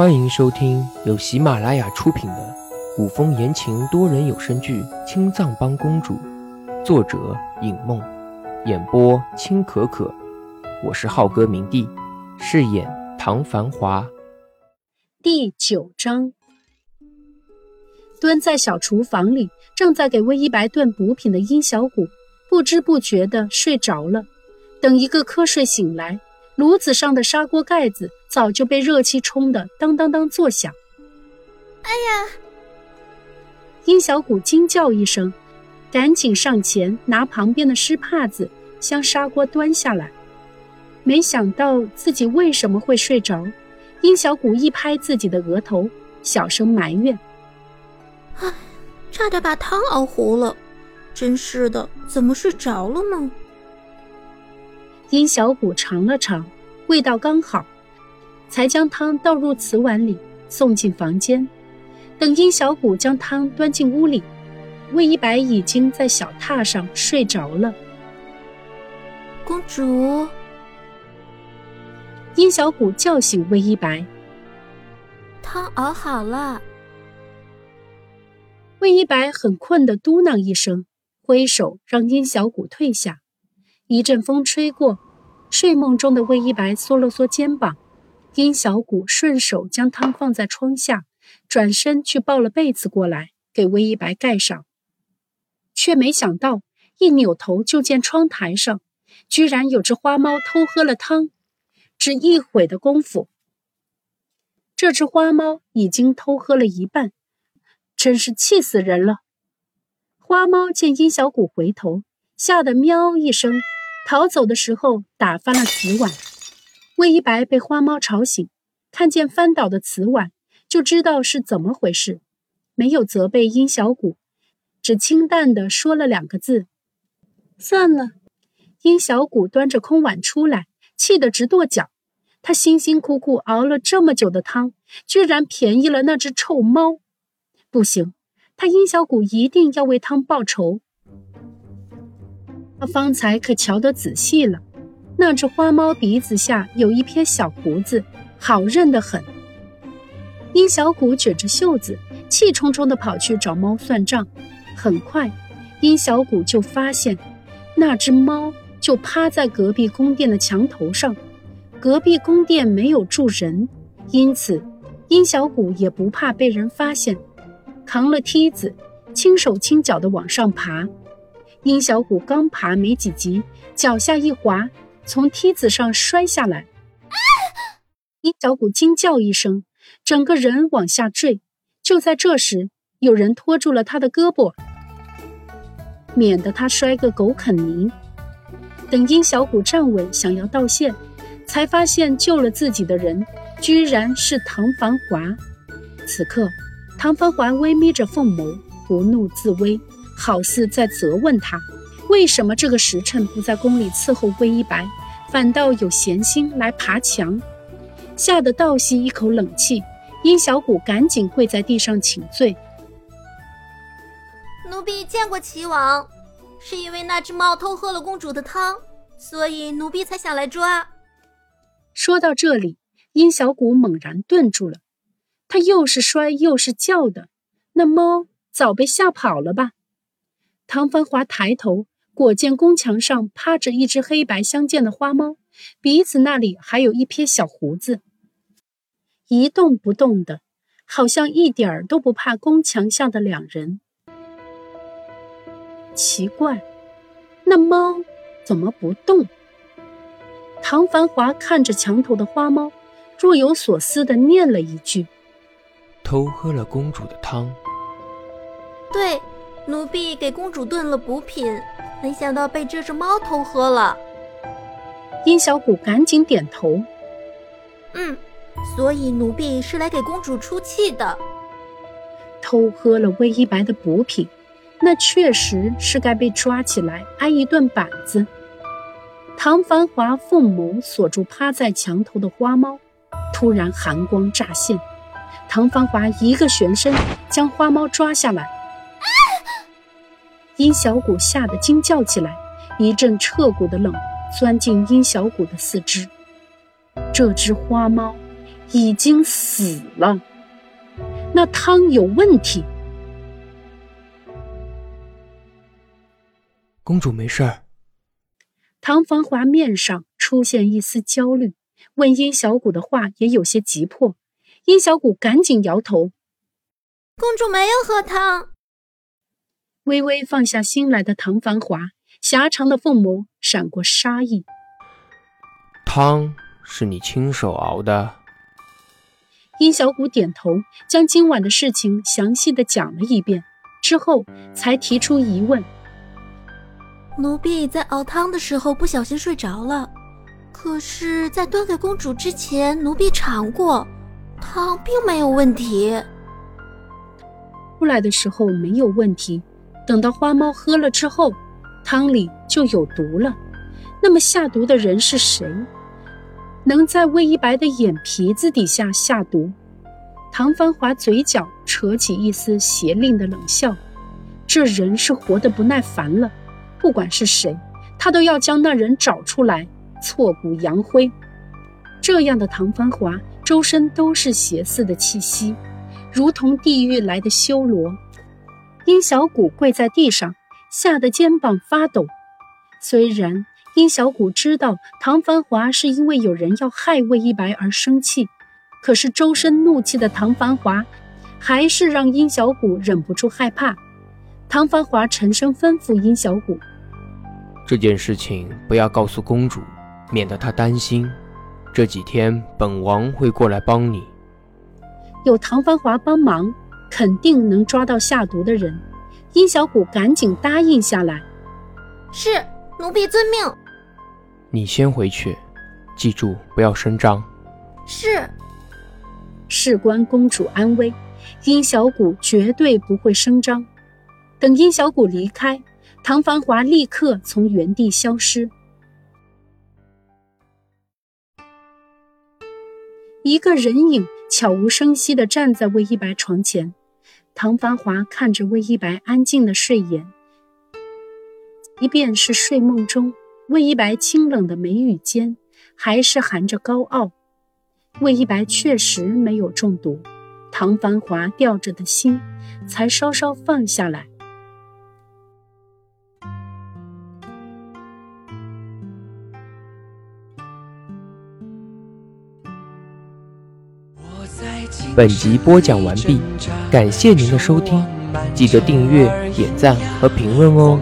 欢迎收听由喜马拉雅出品的古风言情多人有声剧《青藏帮公主》，作者尹梦，演播青可可。我是浩哥明帝，饰演唐繁华。第九章，蹲在小厨房里，正在给魏一白炖补品的殷小谷，不知不觉的睡着了。等一个瞌睡醒来。炉子上的砂锅盖子早就被热气冲得当当当作响。哎呀！殷小谷惊叫一声，赶紧上前拿旁边的湿帕子将砂锅端下来。没想到自己为什么会睡着，殷小谷一拍自己的额头，小声埋怨：“唉，差点把汤熬糊了，真是的，怎么睡着了呢？”殷小谷尝了尝，味道刚好，才将汤倒入瓷碗里，送进房间。等殷小谷将汤端进屋里，魏一白已经在小榻上睡着了。公主，殷小谷叫醒魏一白，汤熬好了。魏一白很困的嘟囔一声，挥手让殷小谷退下。一阵风吹过，睡梦中的魏一白缩了缩肩膀，殷小谷顺手将汤放在窗下，转身去抱了被子过来给魏一白盖上，却没想到一扭头就见窗台上居然有只花猫偷喝了汤，只一会的功夫，这只花猫已经偷喝了一半，真是气死人了！花猫见殷小谷回头，吓得喵一声。逃走的时候打翻了瓷碗，魏一白被花猫吵醒，看见翻倒的瓷碗，就知道是怎么回事，没有责备殷小谷，只清淡的说了两个字：“算了。”殷小谷端着空碗出来，气得直跺脚。他辛辛苦苦熬了这么久的汤，居然便宜了那只臭猫，不行，他殷小谷一定要为汤报仇。他方才可瞧得仔细了，那只花猫鼻子下有一撇小胡子，好认得很。殷小谷卷着袖子，气冲冲地跑去找猫算账。很快，殷小谷就发现，那只猫就趴在隔壁宫殿的墙头上。隔壁宫殿没有住人，因此殷小谷也不怕被人发现，扛了梯子，轻手轻脚地往上爬。殷小谷刚爬没几级，脚下一滑，从梯子上摔下来。殷小谷惊叫一声，整个人往下坠。就在这时，有人拖住了他的胳膊，免得他摔个狗啃泥。等殷小谷站稳，想要道谢，才发现救了自己的人居然是唐繁华。此刻，唐繁华微眯着凤眸，不怒自威。好似在责问他，为什么这个时辰不在宫里伺候魏一白，反倒有闲心来爬墙？吓得倒吸一口冷气，殷小谷赶紧跪在地上请罪：“奴婢见过齐王，是因为那只猫偷喝了公主的汤，所以奴婢才想来抓。”说到这里，殷小谷猛然顿住了，他又是摔又是叫的，那猫早被吓跑了吧？唐繁华抬头，果见宫墙上趴着一只黑白相间的花猫，鼻子那里还有一撇小胡子，一动不动的，好像一点儿都不怕宫墙下的两人。奇怪，那猫怎么不动？唐繁华看着墙头的花猫，若有所思的念了一句：“偷喝了公主的汤。”对。奴婢给公主炖了补品，没想到被这只猫偷喝了。殷小谷赶紧点头：“嗯，所以奴婢是来给公主出气的。偷喝了魏一白的补品，那确实是该被抓起来挨一顿板子。”唐繁华凤眸锁住趴在墙头的花猫，突然寒光乍现，唐繁华一个旋身将花猫抓下来。殷小谷吓得惊叫起来，一阵彻骨的冷钻进殷小谷的四肢。这只花猫已经死了。那汤有问题。公主没事儿。唐繁华面上出现一丝焦虑，问殷小谷的话也有些急迫。殷小谷赶紧摇头：“公主没有喝汤。”微微放下心来的唐繁华，狭长的凤眸闪过杀意：“汤是你亲手熬的？”殷小谷点头，将今晚的事情详细的讲了一遍，之后才提出疑问。奴婢在熬汤的时候不小心睡着了，可是，在端给公主之前，奴婢尝过，汤并没有问题。出来的时候没有问题，等到花猫喝了之后，汤里就有毒了。那么下毒的人是谁？能在魏一白的眼皮子底下下毒？唐繁华嘴角扯起一丝邪佞的冷笑，这人是活得不耐烦了。不管是谁，他都要将那人找出来，挫骨扬灰。这样的唐繁华，周身都是邪肆的气息，如同地狱来的修罗。殷小谷跪在地上，吓得肩膀发抖。虽然殷小谷知道唐繁华是因为有人要害魏一白而生气，可是周身怒气的唐繁华，还是让殷小谷忍不住害怕。唐繁华沉声吩咐殷小谷。这件事情不要告诉公主，免得她担心。这几天本王会过来帮你。有唐繁华帮忙，肯定能抓到下毒的人。殷小谷赶紧答应下来：“是，奴婢遵命。”你先回去，记住不要声张。是。事关公主安危，殷小谷绝对不会声张。等殷小谷离开。唐繁华立刻从原地消失，一个人影悄无声息地站在魏一白床前。唐繁华看着魏一白安静的睡眼，即便是睡梦中，魏一白清冷的眉宇间还是含着高傲。魏一白确实没有中毒，唐繁华吊着的心才稍稍放下来。本集播讲完毕，感谢您的收听，记得订阅、点赞和评论哦。